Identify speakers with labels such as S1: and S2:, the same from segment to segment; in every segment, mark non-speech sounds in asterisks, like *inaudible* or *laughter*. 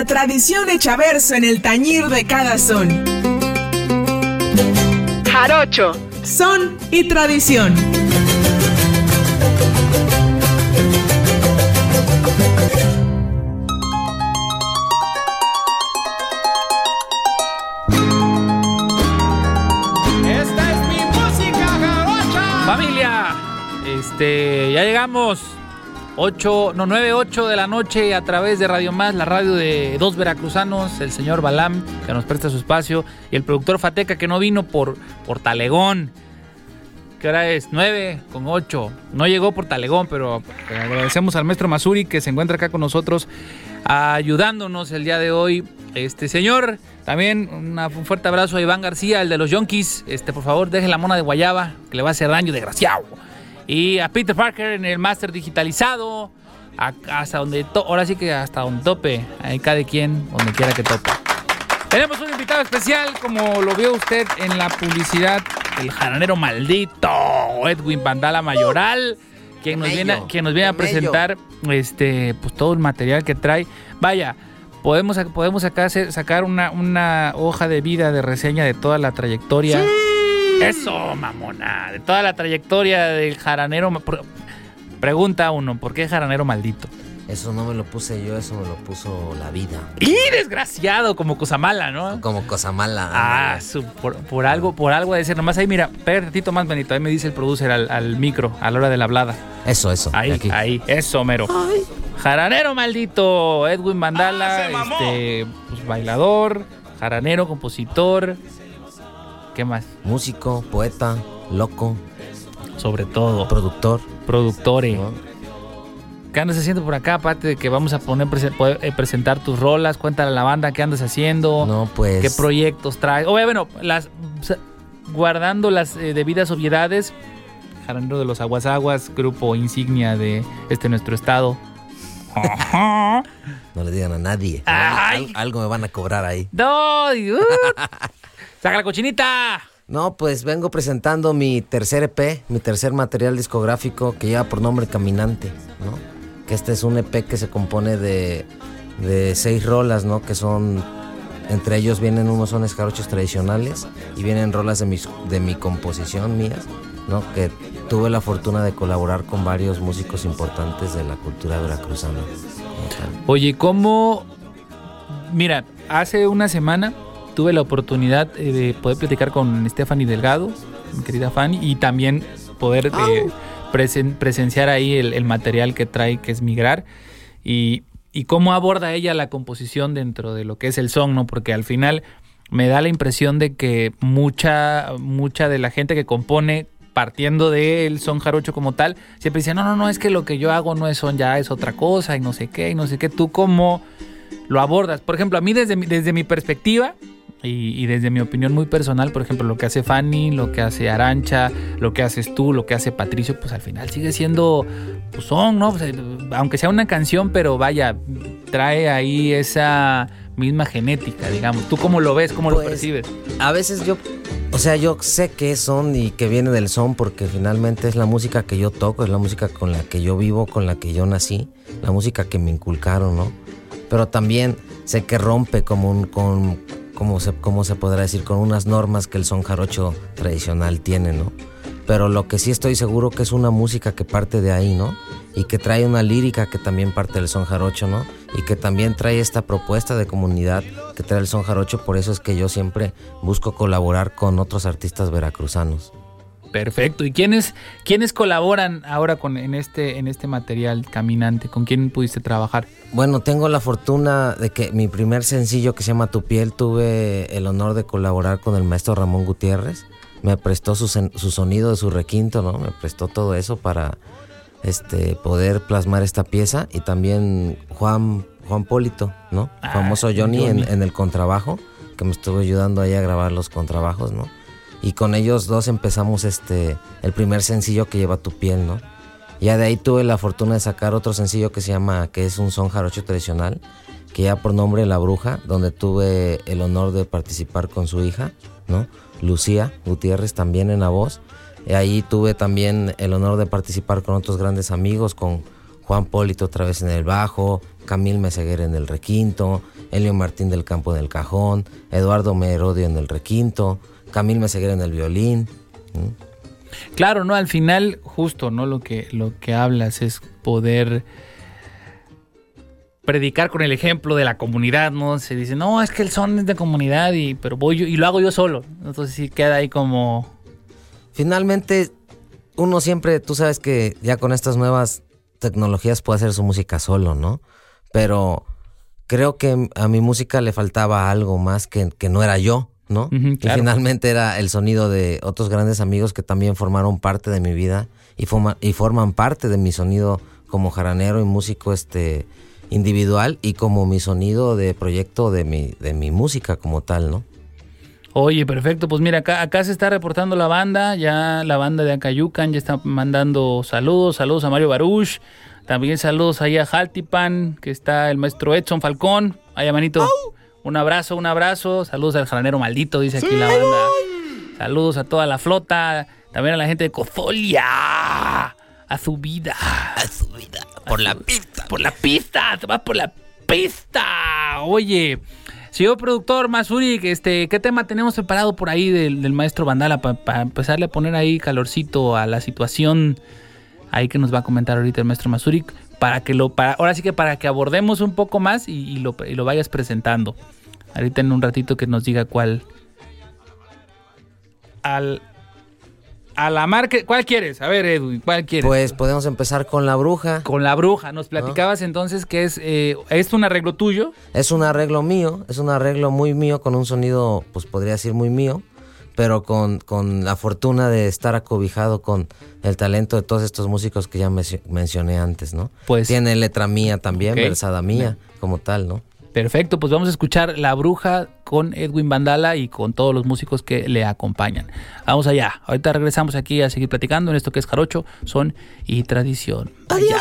S1: La tradición hecha verso en el tañir de cada son. Jarocho, son y tradición.
S2: Esta es mi música jarocha.
S3: Familia, este, ya llegamos. 8, no, 9, 8 de la noche a través de Radio Más, la radio de dos veracruzanos, el señor Balam, que nos presta su espacio, y el productor Fateca, que no vino por, por Talegón. ¿Qué hora es? 9 con 8. No llegó por Talegón, pero agradecemos al maestro Masuri que se encuentra acá con nosotros ayudándonos el día de hoy. Este señor, también un fuerte abrazo a Iván García, el de los Yonkis. Este, por favor, deje la mona de guayaba, que le va a hacer daño, desgraciado. Y a Peter Parker en el máster digitalizado. a- hasta donde, ahora sí que hasta donde tope. Ahí cada quien, donde quiera que tope. Tenemos un invitado especial, como lo vio usted en la publicidad, el jaranero maldito, Edwin Vandala Mayoral, quien nos viene, quien nos viene a presentar este, pues, todo el material que trae. Vaya, podemos, podemos hacer- sacar una, una hoja de vida de reseña de toda la trayectoria. Eso, mamona, de toda la trayectoria del jaranero. Pregunta uno, ¿por qué jaranero maldito?
S4: Eso no me lo puse yo, eso me lo puso la vida.
S3: ¡Y desgraciado! Como cosa mala, ¿no?
S4: Como cosa mala.
S3: Ah, su- por, por algo, por algo de ser. Nomás ahí, mira, tantito más, Benito. Ahí me dice el producer al, al micro, a la hora de la hablada.
S4: Eso, eso.
S3: Ahí,
S4: aquí.
S3: ahí, eso, mero. Jaranero maldito, Edwin Mandala,
S2: Ah,
S3: este, pues, bailador, jaranero, compositor. ¿Qué más?
S4: Músico, poeta, loco,
S3: Sobre todo,
S4: productor.
S3: productore.
S4: ¿no?
S3: ¿Qué andas haciendo por acá? Aparte de que vamos a poner prese- poder, eh, presentar tus rolas, cuéntale a la banda qué andas haciendo.
S4: No, pues.
S3: ¿Qué proyectos traes? Oye, bueno, las, guardando las eh, debidas obviedades, Jaranero de los Aguas Aguas, grupo insignia de este nuestro estado. *laughs*
S4: No le digan a nadie. Algo me van a cobrar ahí.
S3: no, uh, *laughs* saca la cochinita.
S4: No, pues vengo presentando mi tercer EP, mi tercer material discográfico que lleva por nombre Caminante, ¿no? Que este es un EP que se compone de, de seis rolas, ¿no? Que son, entre ellos vienen unos sones jarochos tradicionales y vienen rolas de, mis, de mi composición mías, ¿no? Que tuve la fortuna de colaborar con varios músicos importantes de la cultura veracruzana.
S3: Oye, ¿cómo? Mira, hace una semana tuve la oportunidad eh, de poder platicar con Stephanie Delgado, mi querida Fanny, y también poder eh, presen- presenciar ahí el, el material que trae, que es Migrar, y, y cómo aborda ella la composición dentro de lo que es el son, ¿no? Porque al final me da la impresión de que mucha, mucha de la gente que compone partiendo del son jarocho como tal, siempre dice, no, no, no, es que lo que yo hago no es son, ya es otra cosa y no sé qué, y no sé qué. ¿Tú cómo lo abordas? Por ejemplo, a mí desde mi, desde mi perspectiva y, y desde mi opinión muy personal, por ejemplo, lo que hace Fanny, lo que hace Arancha, lo que haces tú, lo que hace Patricio, pues al final sigue siendo pues son, ¿no? Pues, aunque sea una canción, pero vaya, trae ahí esa misma genética, digamos. ¿Tú cómo lo ves? ¿Cómo lo
S4: Pues,
S3: percibes?
S4: A veces yo, o sea, yo sé que es son y que viene del son porque finalmente es la música que yo toco, es la música con la que yo vivo, con la que yo nací, la música que me inculcaron, ¿no? Pero también sé que rompe como un, con, como se, cómo se podrá decir, con unas normas que el son jarocho tradicional tiene, ¿no? Pero lo que sí estoy seguro que es una música que parte de ahí, ¿no? Y que trae una lírica que también parte del son jarocho, ¿no? Y que también trae esta propuesta de comunidad que trae el son jarocho, por eso es que yo siempre busco colaborar con otros artistas veracruzanos.
S3: Perfecto. ¿Y quiénes, quiénes colaboran ahora con, en, este, en este material caminante? ¿Con quién pudiste trabajar?
S4: Bueno, tengo la fortuna de que mi primer sencillo que se llama Tu piel tuve el honor de colaborar con el maestro Ramón Gutiérrez. Me prestó su, su sonido de su requinto, ¿no? Me prestó todo eso para este, poder plasmar esta pieza. Y también Juan, Juan Polito, ¿no?
S3: Ah,
S4: Famoso Johnny,
S3: Johnny.
S4: En, en el contrabajo, que me estuvo ayudando ahí a grabar los contrabajos, ¿no? Y con ellos dos empezamos este, el primer sencillo que lleva Tu piel, ¿no? Ya de ahí tuve la fortuna de sacar otro sencillo que se llama, que es un son jarocho tradicional, que ya por nombre La Bruja, donde tuve el honor de participar con su hija, ¿no? Lucía Gutiérrez también en la voz. Y ahí tuve también el honor de participar con otros grandes amigos, con Juan Polito otra vez en el bajo, Camil Meseguer en el requinto, Elio Martín del Campo en el cajón, Eduardo Merodio en el requinto, Camil Meseguer en el violín.
S3: Claro, ¿no? Al final, justo, ¿no? Lo que, lo que hablas es poder predicar con el ejemplo de la comunidad, ¿no? Se dice, no, es que el son es de comunidad, y, pero voy yo, y lo hago yo solo. Entonces sí queda ahí como...
S4: Finalmente, uno siempre, tú sabes que ya con estas nuevas tecnologías puede hacer su música solo, ¿no? Pero creo que a mi música le faltaba algo más que, que no era yo, ¿no? Y
S3: claro.
S4: finalmente era el sonido de otros grandes amigos que también formaron parte de mi vida y, forma- y forman parte de mi sonido como jaranero y músico este individual y como mi sonido de proyecto de mi, de mi música como tal, ¿no?
S3: Oye, perfecto. Pues mira, acá, acá se está reportando la banda. Ya la banda de Acayucan ya está mandando saludos. Saludos a Mario Baruch. También saludos ahí a Jaltipan, que está el maestro Edson Falcón. Ay, manito. Un abrazo, un abrazo. Saludos al jaranero maldito, dice aquí la banda. Saludos a toda la flota. También a la gente de Cozolia. A su vida. A su vida. Por la pista. Por la pista. Te vas por la pista. Oye. Señor productor Masuri, este, ¿qué tema tenemos preparado por ahí del, del maestro Vandala para empezarle a poner ahí calorcito a la situación ahí que nos va a comentar ahorita el maestro Masuri para que lo para ahora sí que para que abordemos un poco más y, y lo, y lo vayas presentando. Ahorita en un ratito que nos diga cuál al a la marca, ¿cuál quieres? A ver, Edwin, ¿cuál quieres?
S4: Pues podemos empezar con La Bruja.
S3: con la bruja, nos platicabas entonces que es eh, es un arreglo tuyo.
S4: Es un arreglo mío, es un arreglo muy mío, con un sonido, pues podría decir muy mío, pero con, con la fortuna de estar acobijado con el talento de todos estos músicos que ya mencio- mencioné antes, ¿no?
S3: Pues-
S4: Tiene letra mía también, versada mía, como tal, ¿no?
S3: Perfecto, pues vamos a escuchar La Bruja con Edwin Vandala y con todos los músicos que le acompañan. Vamos allá. Ahorita regresamos aquí a seguir platicando en esto que es Jarocho, Son y Tradición. Allá.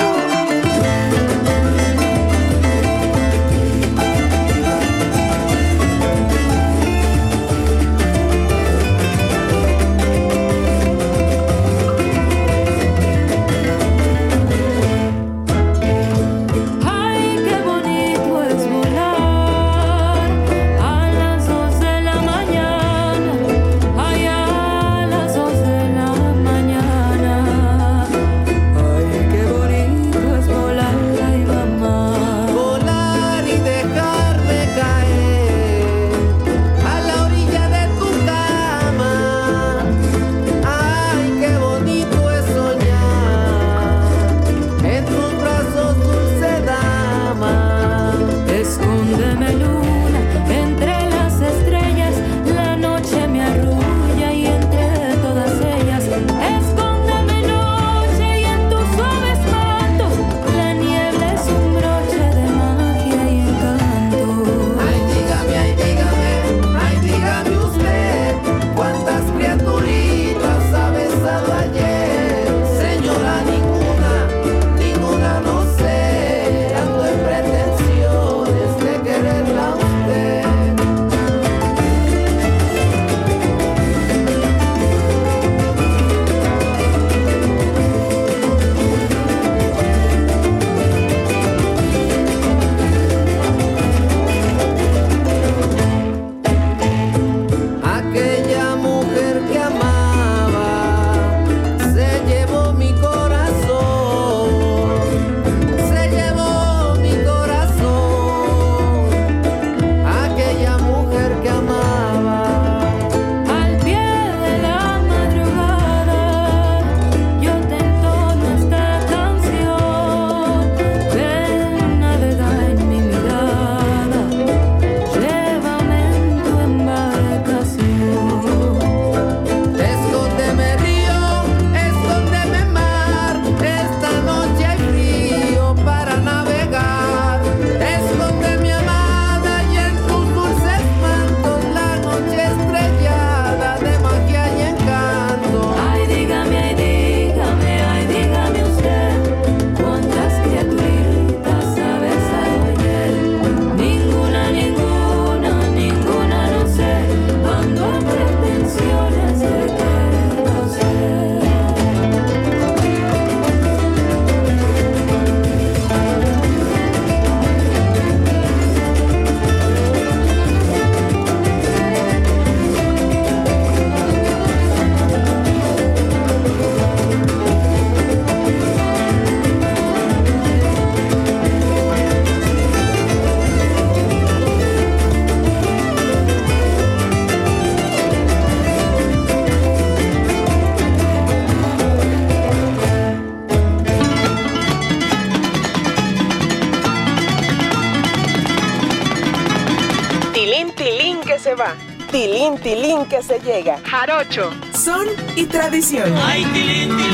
S5: Tilín, tilín que se llega.
S1: Jarocho, son y tradición.
S2: Ay, tilín, tilín,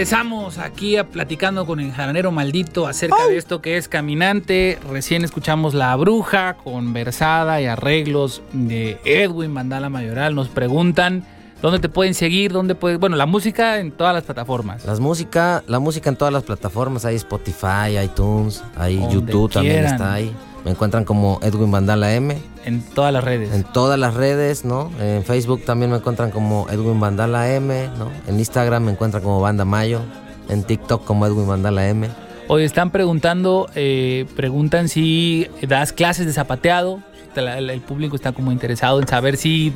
S3: regresamos aquí a platicando con el jaranero maldito acerca de esto que es caminante. Recién escuchamos La Bruja con versada y arreglos de Edwin Mandala Mayoral. Nos preguntan dónde te pueden seguir, dónde puedes, bueno, la música en todas las plataformas.
S4: Las música, la música en todas las plataformas, hay Spotify, iTunes, hay
S3: Donde
S4: YouTube también está ahí. Me encuentran como Edwin Bandala M
S3: En todas las redes.
S4: en todas las redes, ¿no? En Facebook también me encuentran como Edwin Bandala M, ¿no? En Instagram me encuentran como Banda Mayo, en TikTok como Edwin Bandala M.
S3: Hoy están preguntando, eh, preguntan si das clases de zapateado. El público está como interesado en saber si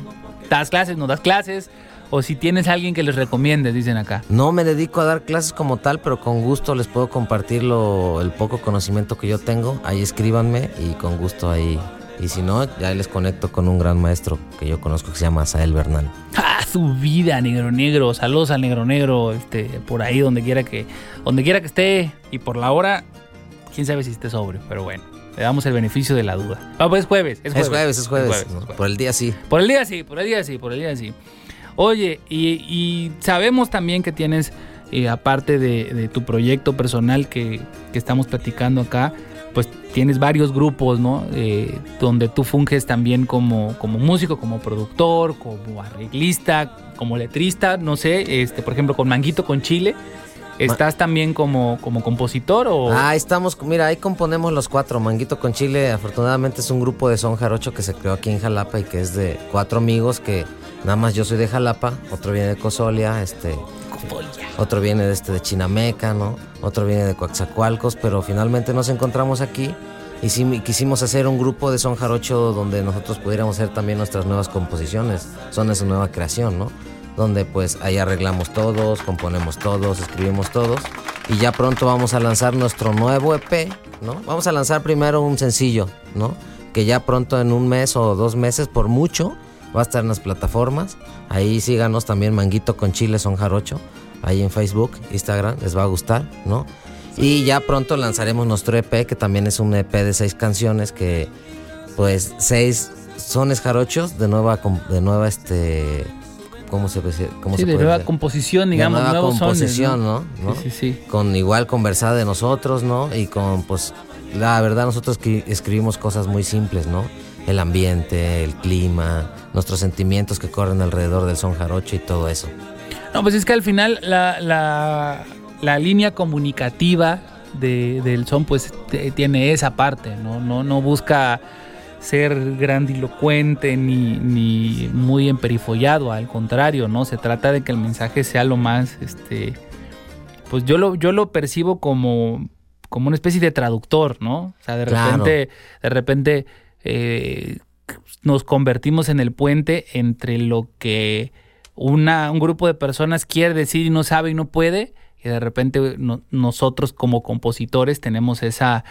S3: das clases, no das clases, o si tienes a alguien que les recomiendes, dicen acá.
S4: No me dedico a dar clases como tal, pero con gusto les puedo compartir lo- el poco conocimiento que yo tengo. Ahí escríbanme y con gusto ahí. Y si no, ya les conecto con un gran maestro que yo conozco que se llama Asael Bernal. *laughs*
S3: ¡Ah, su vida, negro negro! Saludos al negro negro, este, por ahí donde quiera que, donde quiera que esté. Y por la hora, quién sabe si esté sobre, pero bueno, le damos el beneficio de la duda. Ah, pues es jueves, es jueves.
S4: Es jueves, es jueves.
S3: es jueves.
S4: Por el día sí.
S3: Por el día sí, por el día sí, por el día sí. Oye, y, y sabemos también que tienes, eh, aparte de, de tu proyecto personal que, que estamos platicando acá, pues tienes varios grupos, ¿no? Eh, donde tú funges también como, como músico, como productor, como arreglista, como letrista, no sé, este, por ejemplo, con Manguito con Chile. ¿Estás también como, como compositor o...?
S4: Ah, estamos, mira, ahí componemos los cuatro. Manguito con Chile, afortunadamente es un grupo de son jarocho que se creó aquí en Jalapa y que es de cuatro amigos que nada más yo soy de Jalapa, otro viene de Cozolia, este, otro viene de este de Chinameca, ¿no? Otro viene de Coaxacualcos, pero finalmente nos encontramos aquí y sí, quisimos hacer un grupo de son jarocho donde nosotros pudiéramos hacer también nuestras nuevas composiciones, son de su nueva creación, ¿no? Donde pues ahí arreglamos todos, componemos todos, escribimos todos y ya pronto vamos a lanzar nuestro nuevo EP, ¿no? Vamos a lanzar primero un sencillo, ¿no? Que ya pronto en un mes o dos meses por mucho va a estar en las plataformas. Ahí síganos también Manguito con Chile Son Jarocho, ahí en Facebook, Instagram, les va a gustar, ¿no? Y ya pronto lanzaremos nuestro EP, que también es un EP de seis canciones, que pues seis sones jarochos de nueva, de nueva este, ¿cómo se? ¿Cómo
S3: sí,
S4: se
S3: de
S4: puede
S3: nueva
S4: decir?
S3: composición,
S4: De
S3: digamos,
S4: nueva
S3: nuevos sones,
S4: composición, ¿no? ¿no?
S3: Sí, sí, sí.
S4: Con igual conversada de nosotros, ¿no? Y con, pues, la verdad nosotros escri- escribimos cosas muy simples, ¿no? El ambiente, el clima, nuestros sentimientos que corren alrededor del son jarocho y todo eso.
S3: No, pues es que al final la, la, la línea comunicativa de- del son pues tiene esa parte, ¿no? No, no busca ser grandilocuente ni, ni muy emperifollado, al contrario, ¿no? Se trata de que el mensaje sea lo más, este, pues yo lo, yo lo percibo como, como una especie de traductor, ¿no? O sea, de
S4: Claro.
S3: repente, de repente eh, nos convertimos en el puente entre lo que una, un grupo de personas quiere decir y no sabe y no puede, y de repente no- nosotros como compositores tenemos esa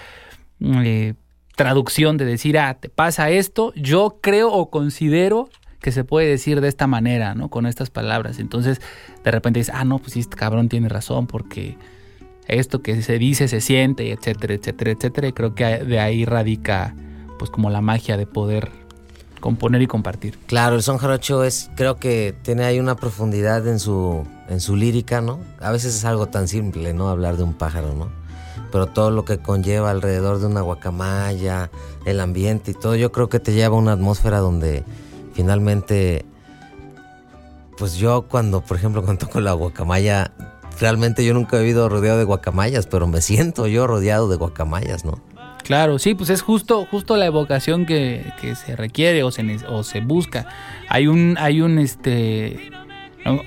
S3: eh, traducción de decir, ah, te pasa esto, yo creo o considero que se puede decir de esta manera, ¿no? Con estas palabras. Entonces, de repente dices, ah, no, pues este cabrón tiene razón, porque esto que se dice se siente, etcétera, etcétera, etcétera. Y creo que de ahí radica, pues, como la magia de poder componer y compartir.
S4: Claro, el son jarocho es, creo que tiene ahí una profundidad en su, en su lírica, ¿no? A veces es algo tan simple, ¿no? Hablar de un pájaro, ¿no? Pero todo lo que conlleva alrededor de una guacamaya, el ambiente y todo, yo creo que te lleva a una atmósfera donde finalmente, pues yo cuando, por ejemplo, *laughs* cuando toco la guacamaya, realmente yo nunca he vivido rodeado de guacamayas, pero me siento yo rodeado de guacamayas, ¿no?
S3: Claro, sí, pues es justo, justo la evocación que, que se requiere o se, o se busca. Hay un, hay un este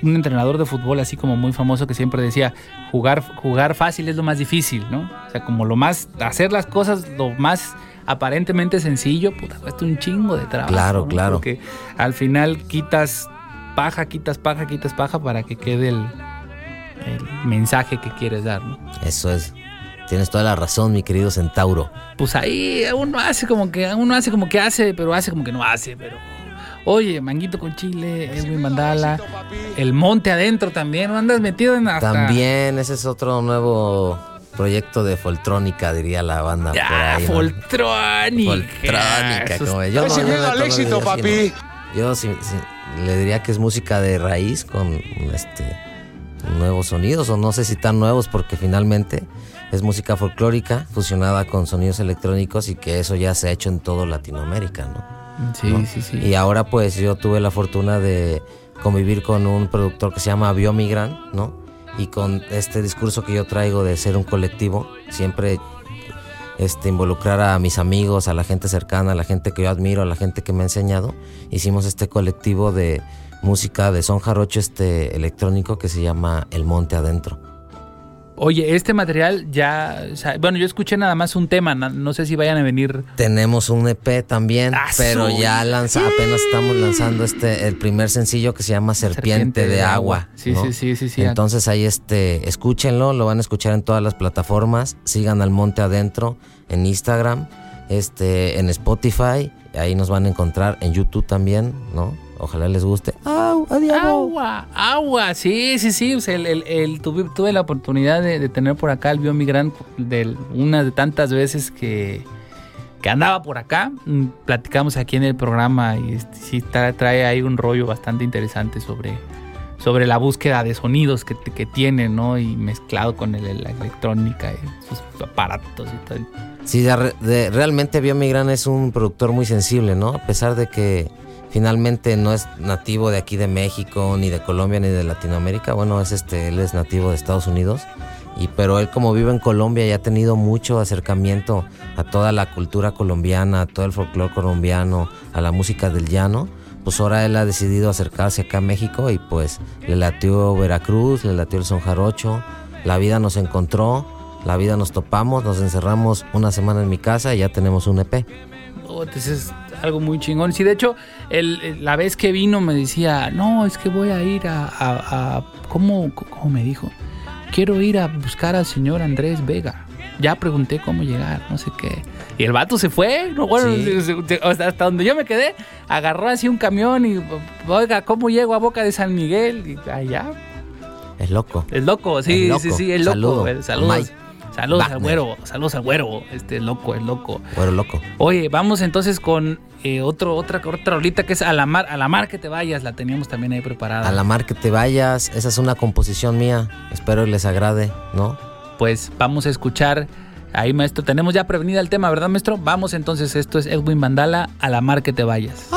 S3: un entrenador de fútbol así como muy famoso que siempre decía jugar, jugar fácil es lo más difícil, ¿no? O sea, como lo más, hacer las cosas lo más aparentemente sencillo, puta, cuesta un chingo de trabajo.
S4: Claro,
S3: ¿no?
S4: claro.
S3: Porque al final quitas paja, quitas paja, quitas paja para que quede el, el mensaje que quieres dar, ¿no?
S4: Eso es. Tienes toda la razón, mi querido centauro.
S3: pues ahí uno hace como que uno hace como que hace, pero hace como que no hace, pero Oye, Manguito con Chile, Edwin Mandala, El Monte Adentro también, ¿no andas metido en hasta...
S4: También, ese es otro nuevo proyecto de Foltrónica, diría la banda. por
S3: Ya,
S4: ahí, ¿no?
S3: Foltrónica.
S4: Foltrónica, como yo.
S6: Ese
S4: no,
S6: miedo
S4: no,
S6: al éxito, papi.
S4: Yo sí, sí, le diría que es música de raíz con este nuevos sonidos, o no sé si tan nuevos, porque finalmente es música folclórica fusionada con sonidos electrónicos y que eso ya se ha hecho en todo Latinoamérica, ¿no?
S3: Sí,
S4: ¿no?
S3: sí, sí.
S4: Y ahora pues yo tuve la fortuna de convivir con un productor que se llama Biomigran, ¿no? Y con este discurso que yo traigo de ser un colectivo, siempre este, involucrar a mis amigos, a la gente cercana, a la gente que yo admiro, a la gente que me ha enseñado, hicimos este colectivo de música de son jarocho este electrónico que se llama El Monte Adentro.
S3: Oye, este material ya, o sea, bueno, yo escuché nada más un tema, no sé si vayan a venir.
S4: Tenemos un EP también,
S3: ¡Ah,
S4: pero ya lanza, apenas estamos lanzando este el primer sencillo que se llama Serpiente, de, agua.
S3: Sí,
S4: ¿no?
S3: sí, sí, sí, sí.
S4: Entonces ahí este, escúchenlo, lo van a escuchar en todas las plataformas, sigan al Monte Adentro en Instagram, este, en Spotify, ahí nos van a encontrar en YouTube también, ¿no? Ojalá les guste. ¡Au! ¡Adiós!
S3: Agua, agua, sí, sí, sí. o sea, el, el- el- tuve, tuve la oportunidad de, de tener por acá el biomigrante de una de tantas veces que, que andaba por acá. Mm, Platicamos aquí en el programa y este, sí tra- trae ahí un rollo bastante interesante sobre, sobre la búsqueda de sonidos que, que tiene, ¿no? Y mezclado con el- la electrónica y sus aparatos y todo.
S4: Sí, de de- realmente Biomigran es un productor muy sensible, ¿no? A pesar de que finalmente no es nativo de aquí de México, ni de Colombia, ni de Latinoamérica. Bueno, es este, él es nativo de Estados Unidos. Y, pero él como vive en Colombia y ha tenido mucho acercamiento a toda la cultura colombiana, a todo el folclore colombiano, a la música del llano, pues ahora él ha decidido acercarse acá a México y pues le latió Veracruz, le latió el son jarocho, la vida nos encontró, la vida nos topamos, nos encerramos una semana en mi casa y ya tenemos un EP.
S3: Algo muy chingón. Sí, de hecho, el- el- la vez que vino me decía, no, es que voy a ir a... a- a- ¿cómo, ¿Cómo me dijo? Quiero ir a buscar al señor Andrés Vega. Ya pregunté cómo llegar, no sé qué. Y el vato se fue, no, bueno,
S4: Sí.
S3: se- se- se- hasta donde yo me quedé, agarró así un camión y, oiga, ¿cómo llego a Boca de San Miguel? Y allá,
S4: Es loco.
S3: es loco, sí,
S4: Es loco.
S3: sí, sí, es loco.
S4: Saludo
S3: güey. Saludos. Saludos al güero, saludos al güero. Este es loco, es loco.
S4: Bueno, loco.
S3: Oye, vamos entonces con eh, otro, otra, otra rolita que es a la mar, a la mar que te vayas, la teníamos también ahí preparada.
S4: A la mar que te vayas, esa es una composición mía. Espero les agrade, ¿no?
S3: Pues vamos a escuchar. Ahí, maestro, tenemos ya prevenida el tema, ¿verdad, maestro? Vamos entonces, esto es Edwin Mandala, a la mar que te vayas.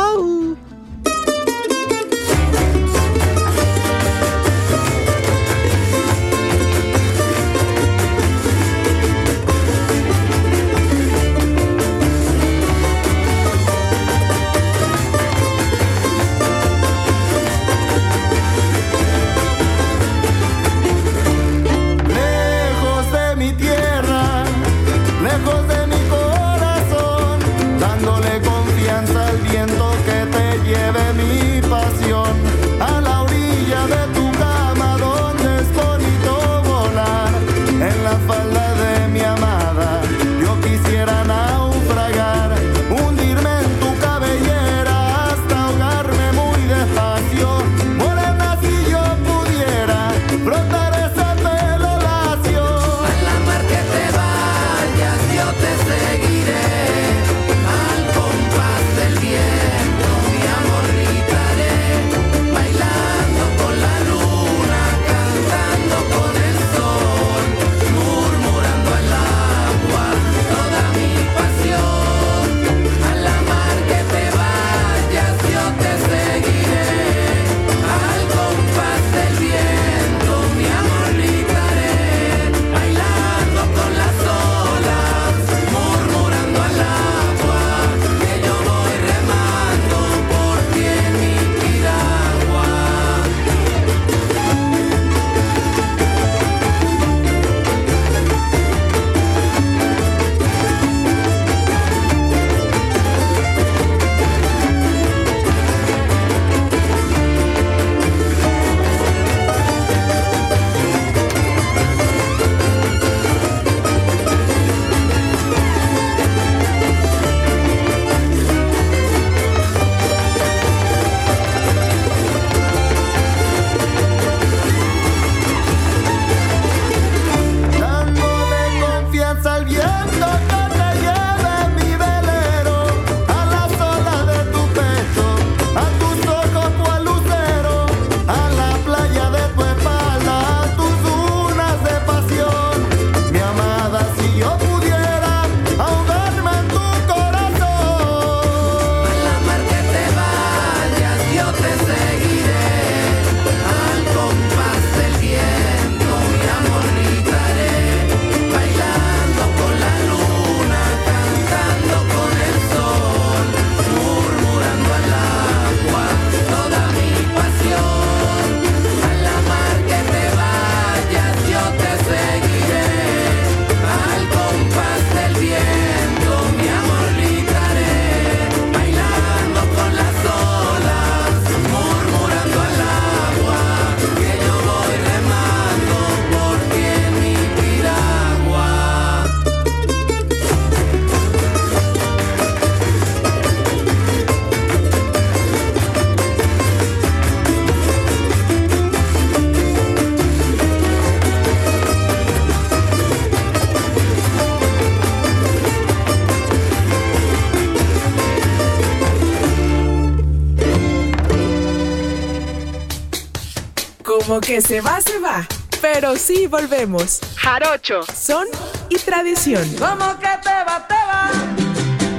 S1: Como que se va, se va. Pero sí volvemos. Jarocho, son y tradición.
S5: Como que te va, te va.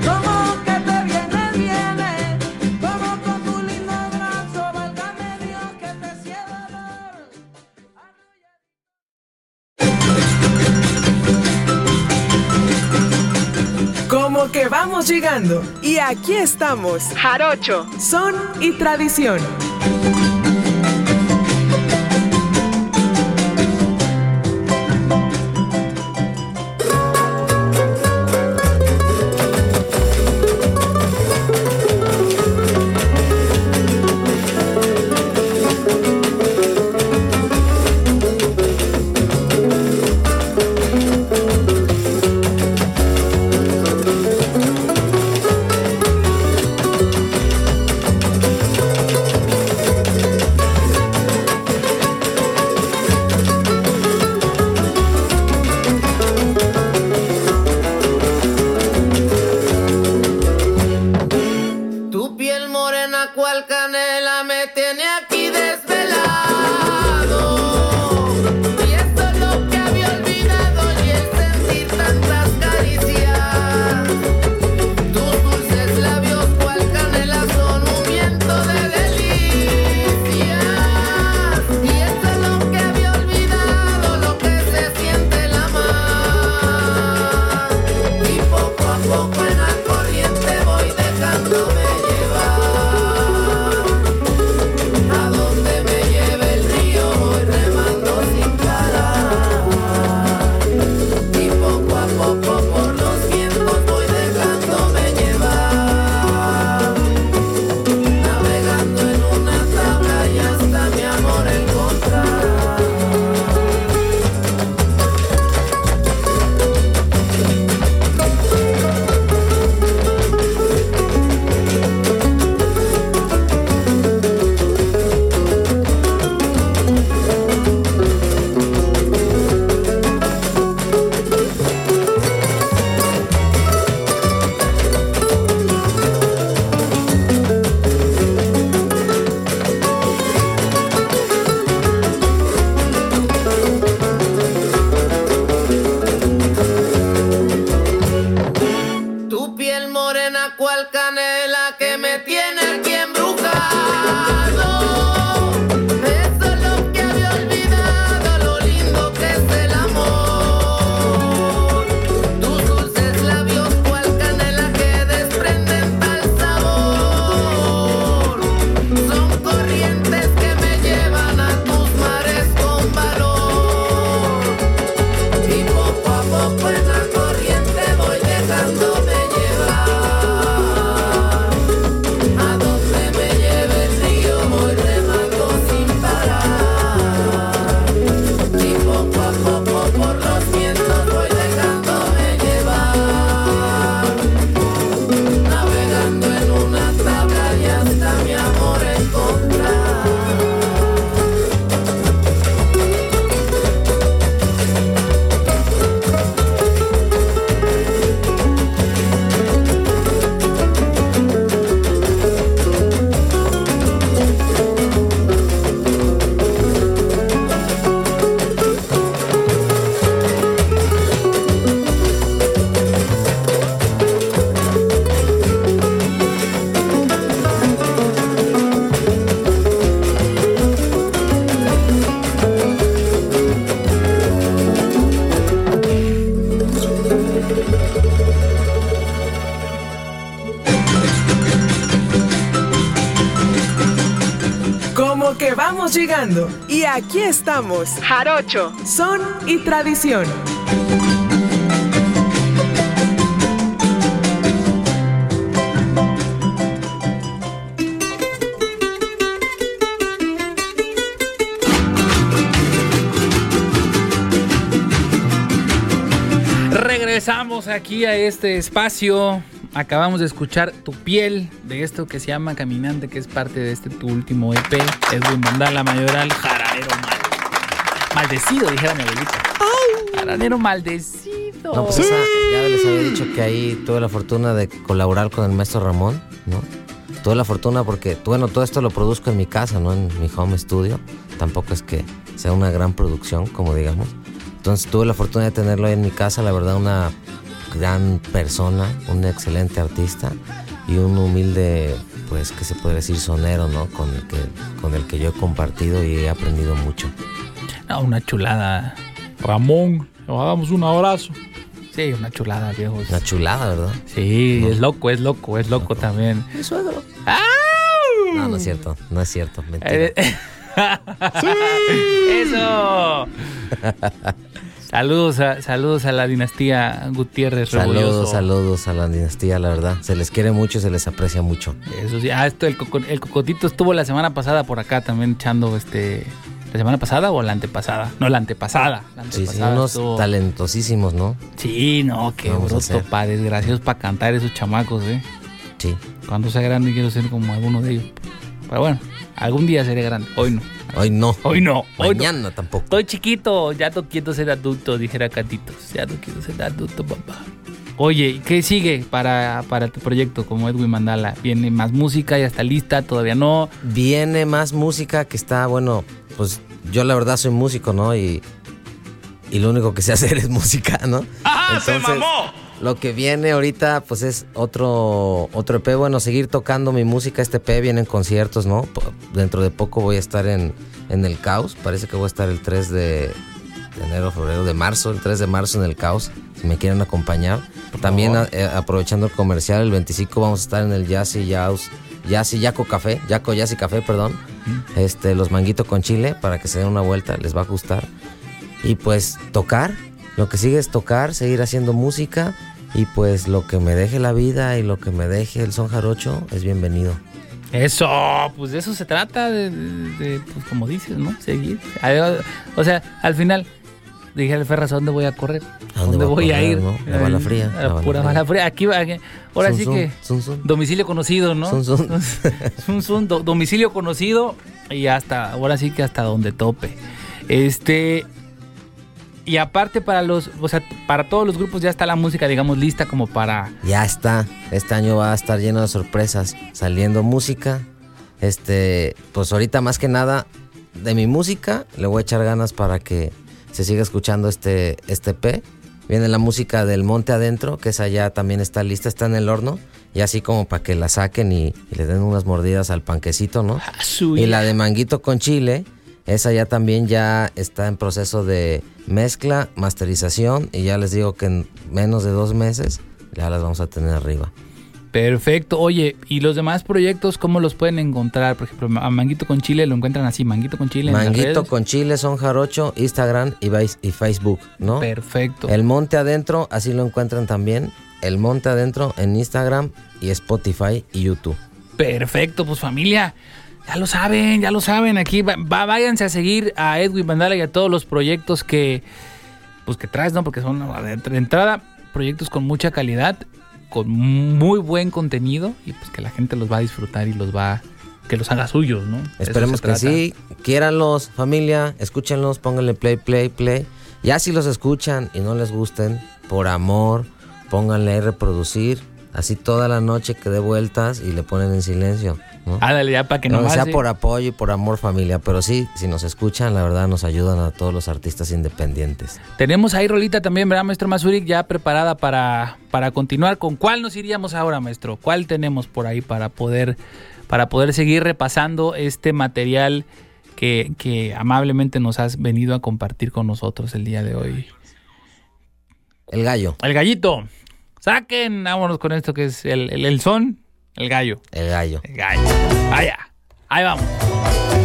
S5: Como que te viene, viene. Como con tu lindo brazo, válgame Dios que te cielo dolor.
S1: Como que vamos llegando. Y aquí estamos. Jarocho, son y tradición.
S5: Canela que me tiene
S1: Que vamos llegando. Y aquí estamos. Jarocho, son y tradición.
S3: Regresamos aquí a este espacio. Acabamos de escuchar Tu piel de esto que se llama Caminante, que es parte de este tu último EP. Edwin Mandala Mayoral, jaranero mal. Maldecido, dijera mi abuelita. Jaranero maldecido.
S4: No, pues esa, ya les había dicho que ahí tuve la fortuna de colaborar con el maestro Ramón, ¿no? Tuve la fortuna porque, bueno, todo esto lo produzco en mi casa, ¿no? En mi home studio. tampoco es que sea una gran producción, como digamos. Entonces tuve la fortuna de tenerlo ahí en mi casa, la verdad una gran persona, un excelente artista y un humilde, pues, que se puede decir sonero, ¿no? Con el que, con el que yo he compartido y he aprendido mucho.
S3: No, una chulada. Ramón, le damos un abrazo. Sí, una chulada, viejo.
S4: Una chulada, ¿verdad?
S3: Sí, es loco, es loco, es loco también.
S4: Mi suegro.
S3: ¡Au!
S4: No, no es cierto, no es cierto, mentira.
S3: Eh, *laughs* *laughs* ¡Eso! *laughs* saludos, a, saludos a la dinastía Gutiérrez
S4: Saludos,
S3: Rebolloso.
S4: saludos a la dinastía, la verdad. Se les quiere mucho y se les aprecia mucho.
S3: Eso sí, ah, esto, el, coco- el cocotito estuvo la semana pasada por acá también echando este. ¿La semana pasada o la antepasada? No, la antepasada. La
S4: Sí, sí, unos
S3: estuvo-
S4: talentosísimos, ¿no?
S3: Sí, no, qué bruto, pa, desgraciados para cantar esos chamacos, ¿eh?
S4: Sí.
S3: Cuando sea grande quiero ser como alguno de ellos. Pero bueno, algún día seré grande. Hoy no.
S4: Hoy no.
S3: Hoy no. Hoy no.
S4: Mañana tampoco.
S3: Estoy chiquito, ya no quiero ser adulto, dijera Catitos. Ya no quiero ser adulto, papá. Oye, ¿y ¿qué sigue para, para tu proyecto como Edwin Mandala? ¿Viene más música? ¿Ya está lista? ¿Todavía no?
S4: Viene más música que está, bueno, pues yo la verdad soy músico, ¿no? Y, y lo único que sé hacer *laughs* es música, ¿no?
S2: ¡Ah, se mamó!
S4: Lo que viene ahorita, pues es otro, otro EP. Bueno, seguir tocando mi música. Este EP viene en conciertos, ¿no? Dentro de poco voy a estar en, en el Caos. Parece que voy a estar el 3 de, de enero, febrero, de marzo. El 3 de marzo en el Caos. Si me quieren acompañar. También a- eh, aprovechando el comercial, el 25 vamos a estar en el Jazzy. Jazzy Yaco Café. Yaco Jazzy Café, perdón. Este, los manguitos con chile para que se den una vuelta. Les va a gustar. Y pues tocar, lo que sigue es tocar, seguir haciendo música y pues lo que me deje la vida y lo que me deje el son jarocho es bienvenido.
S3: Eso, pues de eso se trata, de, de- de, pues como dices, ¿no? Seguir. O sea, al final, dije al Ferraz, ¿a dónde voy a correr?
S4: ¿A dónde
S3: voy
S4: a
S3: a ir?
S4: correr, no? La bala fría,
S3: A
S4: la
S3: pura bala fría. Aquí va, aquí- ahora sí que domicilio conocido, ¿no? Do- domicilio conocido y hasta, ahora sí que hasta donde tope. Este, y aparte para los, o sea, para todos los grupos ya está la música, digamos, lista como para...
S4: Ya está, este año va a estar lleno de sorpresas, saliendo música. Este, pues ahorita más que nada de mi música le voy a echar ganas para que se siga escuchando este este P. Viene la música del Monte Adentro, que esa ya también está lista, está en el horno, y así como para que la saquen y, y le den unas mordidas al panquecito, ¿no? Y la de manguito con chile, esa ya también ya está en proceso de mezcla, masterización y ya les digo que en menos de dos meses ya las vamos a tener arriba.
S3: Perfecto. Oye, ¿y los demás proyectos cómo los pueden encontrar? Por ejemplo, a Manguito con Chile lo encuentran así, Manguito con Chile en las
S4: Manguito
S3: redes.
S4: con chile son jarocho, Instagram y Facebook, ¿no?
S3: Perfecto.
S4: El Monte Adentro, así lo encuentran también. El Monte Adentro en Instagram y Spotify y YouTube.
S3: Perfecto, pues familia. Ya lo saben, ya lo saben. Aquí va- va- váyanse a seguir a Edwin Bandala y a todos los proyectos que pues que traes, ¿no? Porque son de entrada proyectos con mucha calidad, con muy buen contenido y pues que la gente los va a disfrutar y los va que los haga suyos, ¿no?
S4: Esperemos que sí. Quiéranlos, familia. Escúchenlos, pónganle play, play, play. Ya si los escuchan y no les gusten, por amor, pónganle ahí reproducir. Así toda la noche que dé vueltas y le ponen en silencio. ¿No?
S3: Ándale ya para que
S4: no
S3: nomás,
S4: sea por apoyo y por amor familia, pero sí, si nos escuchan, la verdad nos ayudan a todos los artistas independientes.
S3: Tenemos ahí rolita también, ¿verdad, maestro Mazurik? Ya preparada para, para continuar. ¿Con cuál nos iríamos ahora, maestro? ¿Cuál tenemos por ahí para poder, para poder seguir repasando este material que, que amablemente nos has venido a compartir con nosotros el día de hoy?
S4: El gallo,
S3: El gallito. Saquen, vámonos con esto que es el, el, el son, el gallo.
S4: el gallo.
S3: El gallo. Allá. Ahí vamos.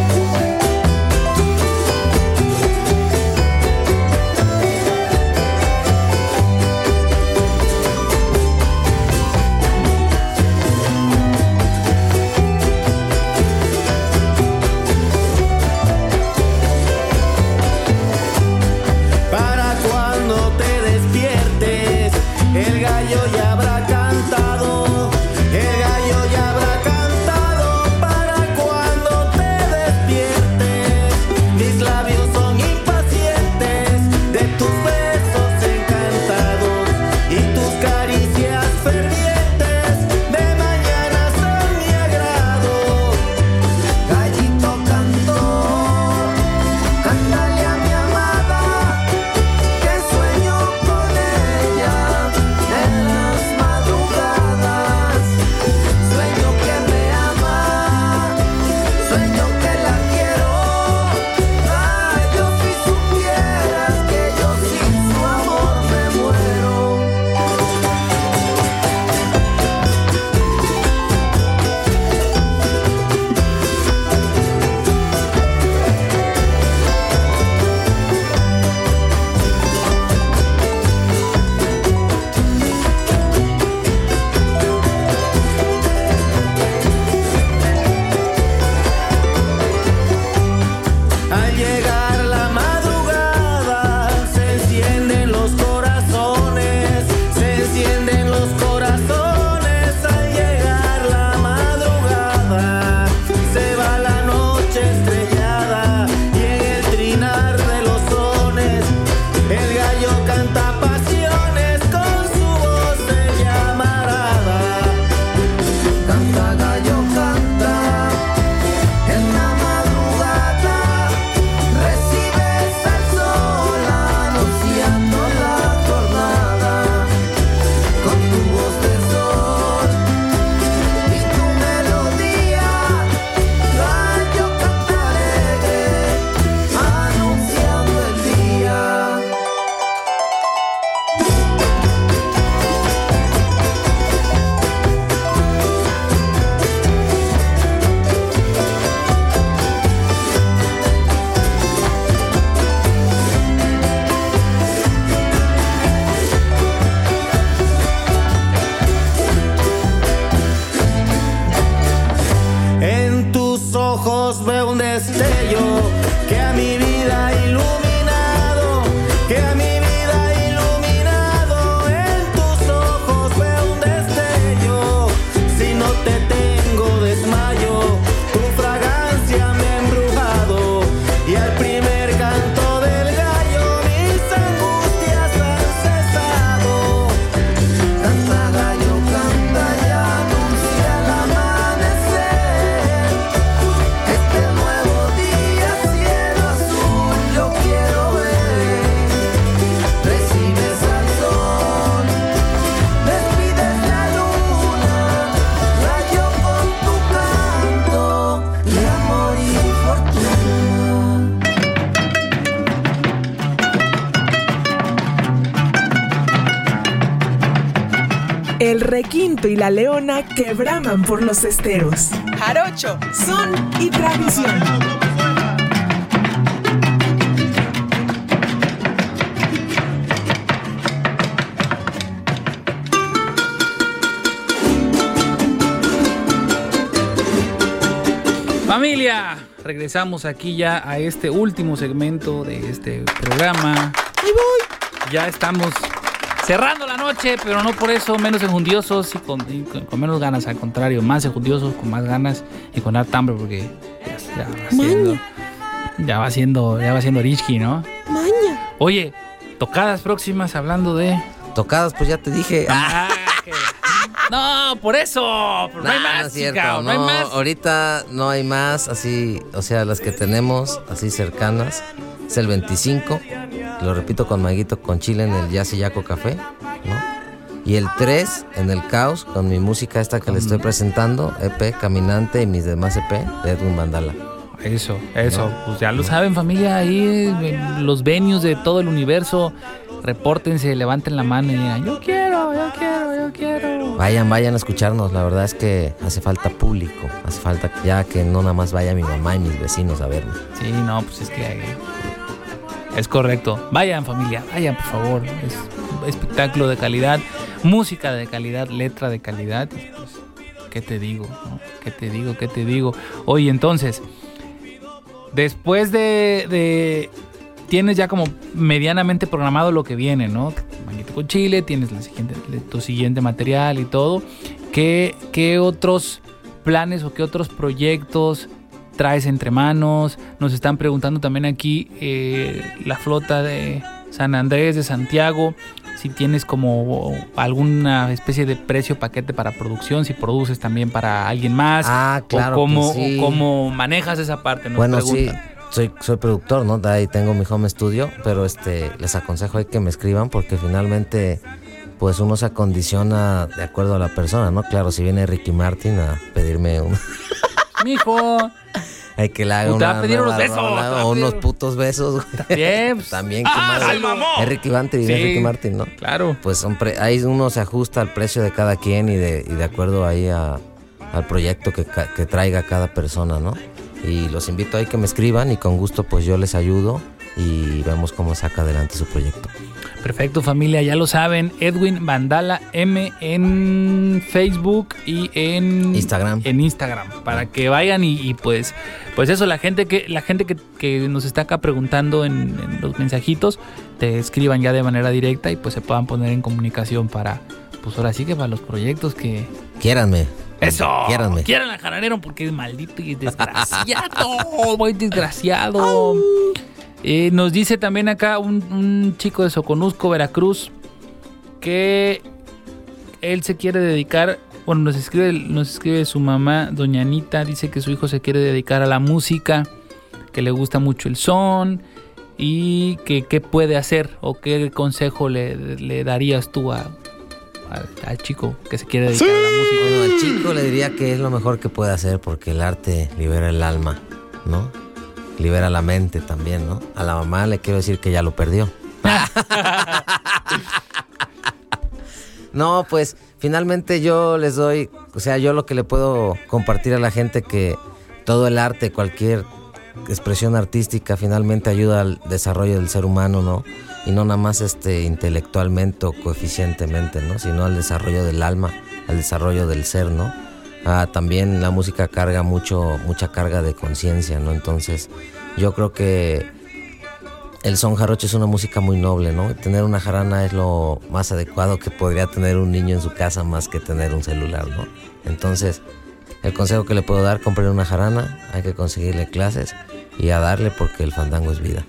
S6: que a
S1: mi vida y la leona que braman por los esteros. Jarocho, son y tradición.
S3: Familia, regresamos aquí ya a este último segmento de este programa. Ya estamos cerrando la noche, pero no por eso menos enjundiosos y con, y con- con menos ganas, al contrario, más enjundiosos, con más ganas y con harta hambre porque ya, ya va siendo, ya va siendo, ya va siendo ¿no? Oye, tocadas próximas hablando de...
S4: Tocadas, pues ya te dije.
S3: Ah, que- *laughs* No, por eso. No hay más,
S4: no es cierto,
S3: chica, no hay más.
S4: ahorita no hay más, así, o sea, las que tenemos así cercanas, es el 25, lo repito con Maguito, con Chile en el Jazz y Yaco Café, ¿no? Y el 3 en el Caos, con mi música esta que le estoy presentando, EP Caminante y mis demás EP de Edwin Mandala.
S3: Eso, eso. Pues ya lo saben, familia. Ahí los venues de todo el universo. Repórtense, levanten la mano y digan: Yo quiero, yo quiero, yo quiero.
S4: Vayan, vayan a escucharnos, la verdad es que hace falta público, hace falta ya que no nada más vaya mi mamá y mis vecinos a verme.
S3: Sí, no, pues es que es correcto. Vayan, familia, vayan, por favor. Es espectáculo de calidad, música de calidad, letra de calidad. Pues, ¿qué te digo? ¿Qué te digo? ¿Qué te digo? Oye, entonces, después de, de- Tienes ya como medianamente programado lo que viene, ¿no? Manguito con Chile, tienes la siguiente, tu siguiente material y todo. ¿Qué, qué otros planes o qué otros proyectos traes entre manos? Nos están preguntando también aquí eh, la flota de San Andrés, de Santiago, si tienes como alguna especie de precio paquete para producción, si produces también para alguien más.
S4: Ah, claro
S3: o cómo,
S4: que sí.
S3: o cómo manejas esa parte. Nos
S4: Bueno, sí,
S3: preguntan.
S4: soy, soy productor, ¿no? De ahí tengo mi home studio, pero este les aconsejo ahí que me escriban porque finalmente pues uno se acondiciona de acuerdo a la persona, ¿no? Claro, si viene Ricky Martin a pedirme un...
S3: Mijo, *laughs*
S4: hay que le haga
S3: a pedir unos besos,
S4: rola o unos putos besos.
S3: bien, *laughs* pues,
S4: También,
S3: ¡Ah, se mamó!
S4: Ricky Martin,
S3: Sí.
S4: Ricky Martin, ¿no?
S3: claro.
S4: Pues son pre- ahí uno se ajusta al precio de cada quien y de, y de acuerdo ahí a- al proyecto que, que traiga cada persona, ¿no? Y los invito ahí que me escriban y con gusto pues yo les ayudo y vemos cómo saca adelante su proyecto.
S3: Perfecto familia, ya lo saben, Edwin Vandala M en Facebook y en
S4: Instagram.
S3: En Instagram, para que vayan y, y, pues, pues eso, la gente que, la gente que, que nos está acá preguntando en, en los mensajitos, te escriban ya de manera directa y pues se puedan poner en comunicación para, pues ahora sí que para los proyectos que,
S4: Quiéranme.
S3: eso.
S4: Quiéranme.
S3: Quieran al jaranero porque es maldito y desgraciado. *laughs* muy desgraciado. Eh, nos dice también acá un, un chico de Soconusco, Veracruz, que él se quiere dedicar. Bueno, nos escribe, nos escribe su mamá, doña Anita, dice que su hijo se quiere dedicar a la música, que le gusta mucho el son y que qué puede hacer o qué consejo le, le darías tú a, al, al chico que se quiere dedicar a la música.
S4: Bueno, al chico le diría que es lo mejor que puede hacer porque el arte libera el alma, ¿no? Libera la mente también, ¿no? A la mamá le quiero decir que ya lo perdió. No, pues finalmente yo les doy, o sea, yo lo que le puedo compartir a la gente que todo el arte, cualquier expresión artística finalmente ayuda al desarrollo del ser humano, ¿no? Y no nada más este intelectualmente o coeficientemente, ¿no? Sino al desarrollo del alma, al desarrollo del ser, ¿no? Ah, también la música carga mucho, mucha carga de conciencia, ¿no? Entonces, yo creo que el son jarocho es una música muy noble, ¿no? Tener una jarana es lo más adecuado que podría tener un niño en su casa más que tener un celular, ¿no? Entonces, el consejo que le puedo dar, compren una jarana, hay que conseguirle clases y a darle porque el fandango es vida.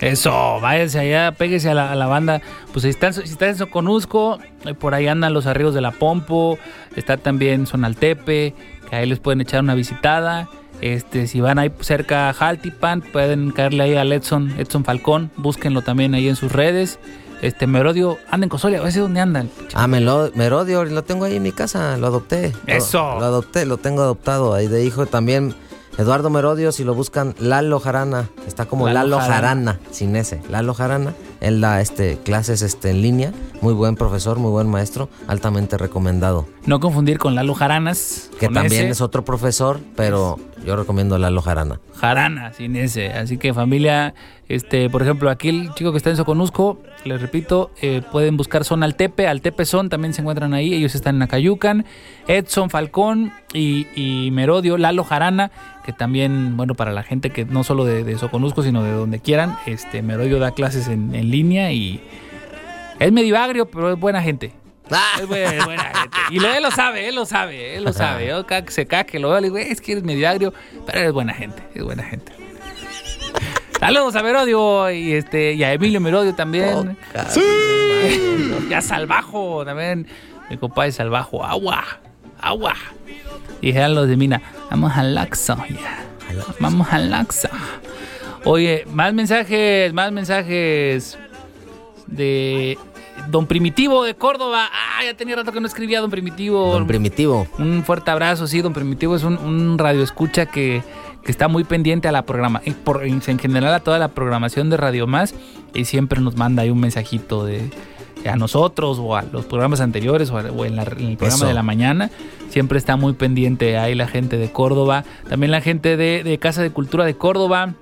S3: Eso, váyanse allá, péguese a la, a la banda. Pues si están, si están en Soconusco, por ahí andan los arreglos de la Pompo, está también Sonaltepe, que ahí les pueden echar una visitada. Este, si van ahí cerca a Jaltipan, pueden caerle ahí al Edson, Edson Falcón, búsquenlo también ahí en sus redes. Este, Merodio, anda en Cosolia, a si dónde andan.
S4: Ah, me lo, Merodio, lo tengo ahí en mi casa, lo adopté. Lo-
S3: Eso.
S4: Lo, adopté, lo tengo adoptado ahí de hijo también. Eduardo Merodio, si lo buscan, Lalo Jarana, está como
S3: Lalo
S4: Lalo,
S3: Jarana.
S4: Jarana. sin ese, Lalo Jarana. Él da este, clases este, en línea. Muy buen profesor, muy buen maestro. Altamente recomendado.
S3: No confundir con Lalo Jaranas.
S4: Que también
S3: ese.
S4: es otro profesor, pero yo recomiendo Lalo Jarana.
S3: Jarana, sin ese. Así que familia, este, por ejemplo, aquí el chico que está en Soconusco, les repito, eh, pueden buscar Son Altepe, Altepe Son, también se encuentran ahí, ellos están en Acayucan, Edson Falcón y, y Merodio, Lalo Jarana, que también, bueno, para la gente que no solo de, de Soconusco, sino de donde quieran, este, Merodio da clases en, en línea y es medio agrio, pero es buena gente. Es buena, es buena gente. Y lo, él lo sabe, él lo sabe, él lo sabe. Yo que se caque, lo veo, le digo, es que eres medio agrio, pero eres buena gente, es buena gente. Saludos a Merodio y este y a Emilio Merodio también. Y a Salvajo también. Mi compadre Salvajo, agua, agua. Y eran los de Mina, vamos al Laxo, ya. Vamos al Laxo. Oye, más mensajes, más mensajes de Don Primitivo de Córdoba. Ah, ya tenía rato que no escribía Don Primitivo.
S4: Don Primitivo.
S3: Un fuerte abrazo, sí, don Primitivo es un, un radio escucha que, que está muy pendiente a la programa, en, por- en general a toda la programación de Radio Más y siempre nos manda ahí un mensajito de a nosotros o a los programas anteriores o, a- o en, la- en el programa
S4: Eso.
S3: de la mañana. Siempre está muy pendiente ahí la gente de Córdoba, también la gente de, de Casa de Cultura de Córdoba.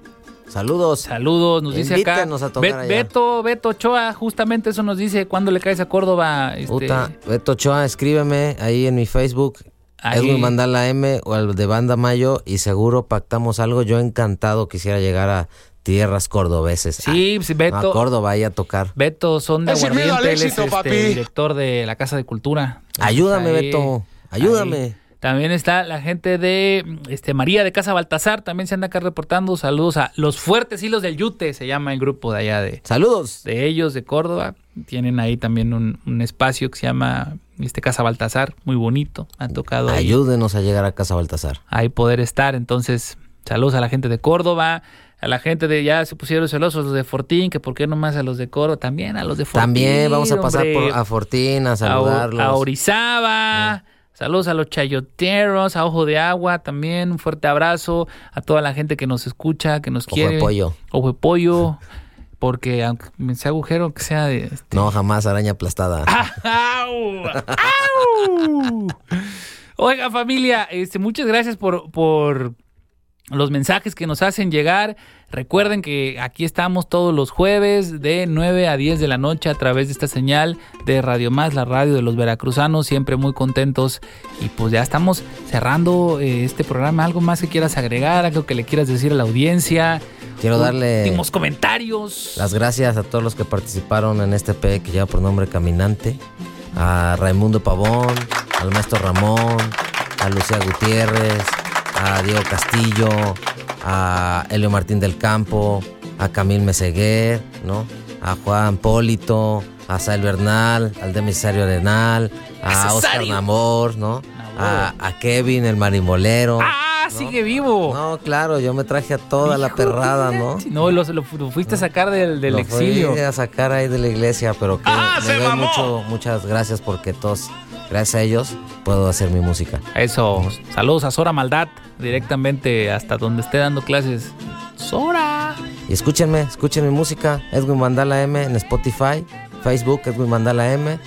S4: Saludos.
S3: Saludos, nos dice acá.
S4: A
S3: Bet-
S4: allá.
S3: Beto, Beto Ochoa, justamente eso nos dice cuando le caes a Córdoba. Este,
S4: Beto Ochoa, escríbeme ahí en mi Facebook.
S3: Ahí.
S4: Edwin Mandala M o al de Banda Mayo y seguro pactamos algo. Yo encantado quisiera llegar a tierras cordobeses.
S3: Sí, sí,
S4: Ah,
S3: Beto.
S4: a Córdoba ahí a tocar.
S3: Beto son de Aguardiente, él es
S7: éxito,
S3: este,
S7: papi.
S3: director de la Casa de Cultura.
S4: Ayúdame,
S3: Ahí-
S4: Beto. Ayúdame.
S3: ahí. También está la gente de este, María de Casa Baltasar, también se anda acá reportando. Saludos a Los Fuertes Hilos del Yute, se llama el grupo de allá de,
S4: Saludos.
S3: de ellos, de Córdoba. Tienen ahí también un, un espacio que se llama este, Casa Baltasar, muy bonito. Han tocado ahí,
S4: Ayúdenos a llegar a Casa Baltasar.
S3: ahí poder estar. Entonces, saludos a la gente de Córdoba. A la gente de ya se pusieron celosos los de Fortín, que por qué no más a los de Córdoba, también a los de Fortín.
S4: También vamos a pasar
S3: hombre.
S4: por a Fortín a
S3: a,
S4: saludarlos.
S3: a Orizaba. Saludos a los chayoteros, a Ojo de Agua también. Un fuerte abrazo a toda la gente que nos escucha, que nos
S4: Ojo de
S3: quiere.
S4: pollo.
S3: Ojo de pollo. *laughs* Porque aunque me sea agujero, que sea de. este-
S4: No, jamás araña aplastada. *laughs*
S3: ¡Au! ¡Au! *laughs* Oiga, familia, este, muchas gracias por, por los mensajes que nos hacen llegar. Recuerden que aquí estamos todos los jueves de 9 a 10 de la noche a través de esta señal de Radio Más, la radio de los veracruzanos, siempre muy contentos. Y pues ya estamos cerrando eh, este programa. ¿Algo más que quieras agregar? ¿Algo que le quieras decir a la audiencia?
S4: Quiero darle
S3: Últimos comentarios.
S4: las gracias a todos los que participaron en este P que lleva por nombre Caminante. A Raimundo Pavón, al maestro Ramón, a Lucía Gutiérrez, a Diego Castillo, a Elio Martín del Campo, a Camil Meseguer, ¿no? A Juan Polito, a Sael Bernal, al Demisario Arenal, a Oscar. Namor, ¿no? A, a Kevin, el marimolero.
S3: ¡Ah! ¡Sigue vivo!
S4: No, claro, yo me traje a toda la perrada, ¿no?
S3: No, lo, lo- lo fuiste a sacar del, del
S4: Lo
S3: exilio.
S4: fui a sacar ahí de la iglesia, pero que
S7: ¡Ah, se
S4: doy mucho, muchas gracias porque todos, gracias a ellos, puedo hacer mi música.
S3: Eso. Saludos a Sora Maldad, directamente hasta donde esté dando clases. Sora.
S4: Y escúchenme, escuchen mi música, Edwin Mandala M en Spotify, Facebook, Edwin Mandala M,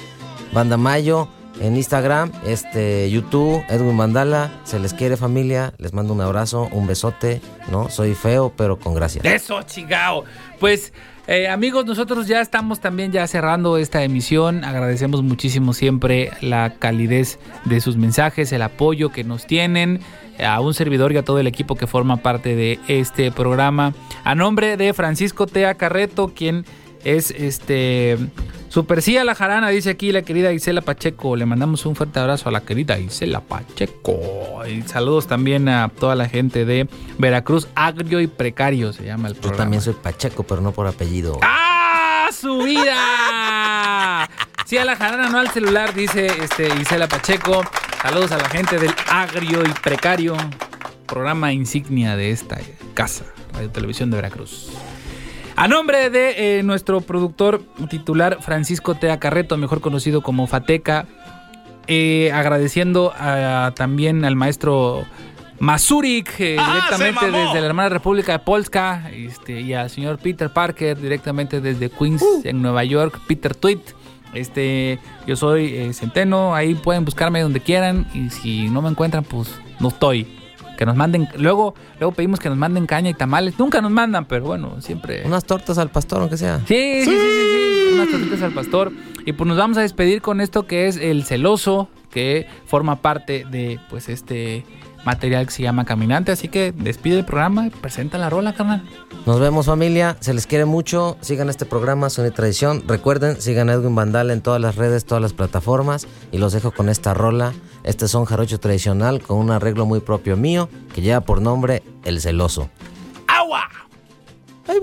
S4: Banda Mayo, en Instagram, este, YouTube, Edwin Mandala, se les quiere familia, les mando un abrazo, un besote, ¿no? Soy feo, pero con gracia.
S3: Eso, chingao. Pues, eh, amigos, nosotros ya estamos también ya cerrando esta emisión. Agradecemos muchísimo siempre la calidez de sus mensajes, el apoyo que nos tienen. A un servidor y a todo el equipo que forma parte de este programa. A nombre de Francisco Tea Carreto, quien es este. Super sí a la jarana, dice aquí la querida Isela Pacheco. Le mandamos un fuerte abrazo a la querida Isela Pacheco. Y saludos también a toda la gente de Veracruz, agrio y precario se llama el
S4: Yo
S3: programa.
S4: también soy Pacheco, pero no por apellido.
S3: ¡Ah! ¡Su vida! Sí, a la jarana, no al celular, dice este Isela Pacheco. Saludos a la gente del agrio y precario, programa insignia de esta casa, Radio Televisión de Veracruz. A nombre de eh, nuestro productor titular Francisco Tea Carreto, mejor conocido como Fateca, eh, agradeciendo a- también al maestro Mazurik, eh,
S7: Ah,
S3: directamente desde la hermana República de Polska, este, y al señor Peter Parker, directamente desde Queens,
S7: Uh.
S3: en Nueva York, Peter Tweet. Este, yo soy eh, Centeno, ahí pueden buscarme donde quieran, y si no me encuentran, pues no estoy. Que nos manden, luego, luego pedimos que nos manden caña y tamales, nunca nos mandan, pero bueno, siempre.
S4: Unas tortas al pastor, aunque sea.
S3: Sí, sí, sí, sí, sí, unas tortitas al pastor. Y pues nos vamos a despedir con esto que es el celoso, que forma parte de pues este material que se llama Caminante. Así que despide el programa y presenta la rola, carnal.
S4: Nos vemos familia, se les quiere mucho, sigan este programa, Son Tradición. Recuerden, sigan a Edwin Vandal en todas las redes, todas las plataformas y los dejo con esta rola. Este son jarocho tradicional con un arreglo muy propio mío que lleva por nombre El Celoso.
S7: ¡Agua!
S6: Qué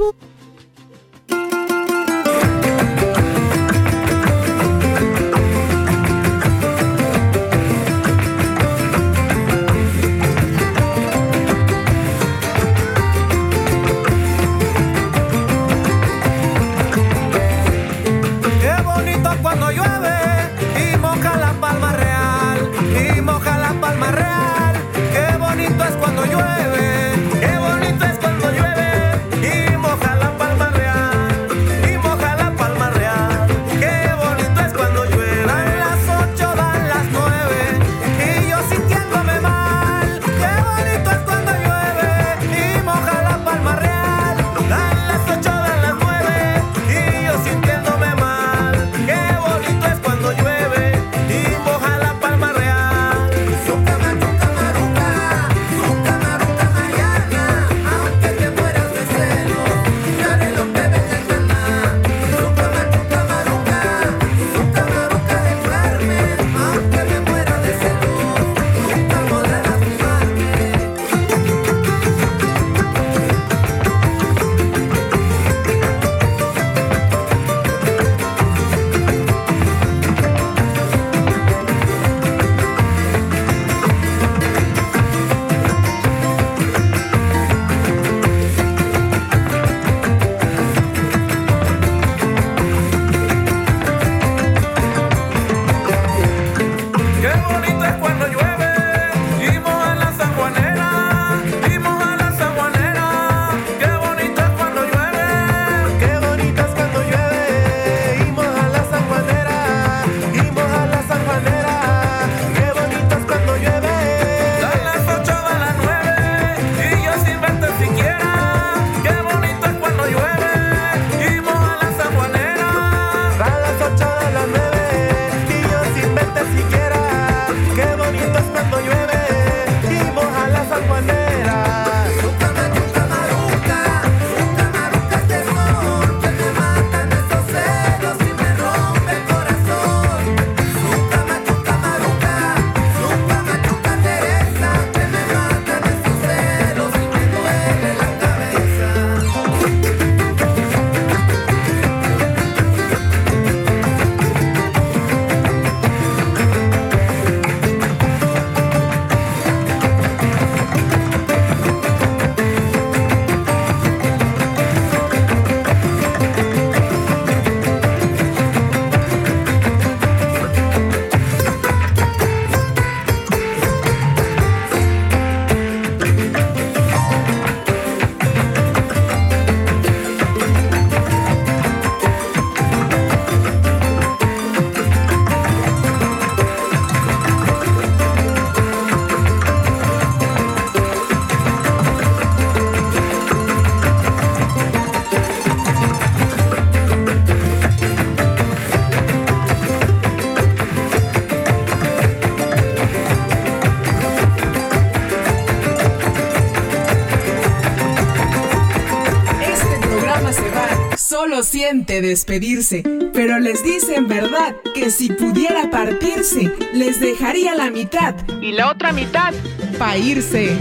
S1: Solo siente despedirse, pero les dice en verdad que si pudiera partirse, les dejaría la mitad y la otra mitad pa' irse.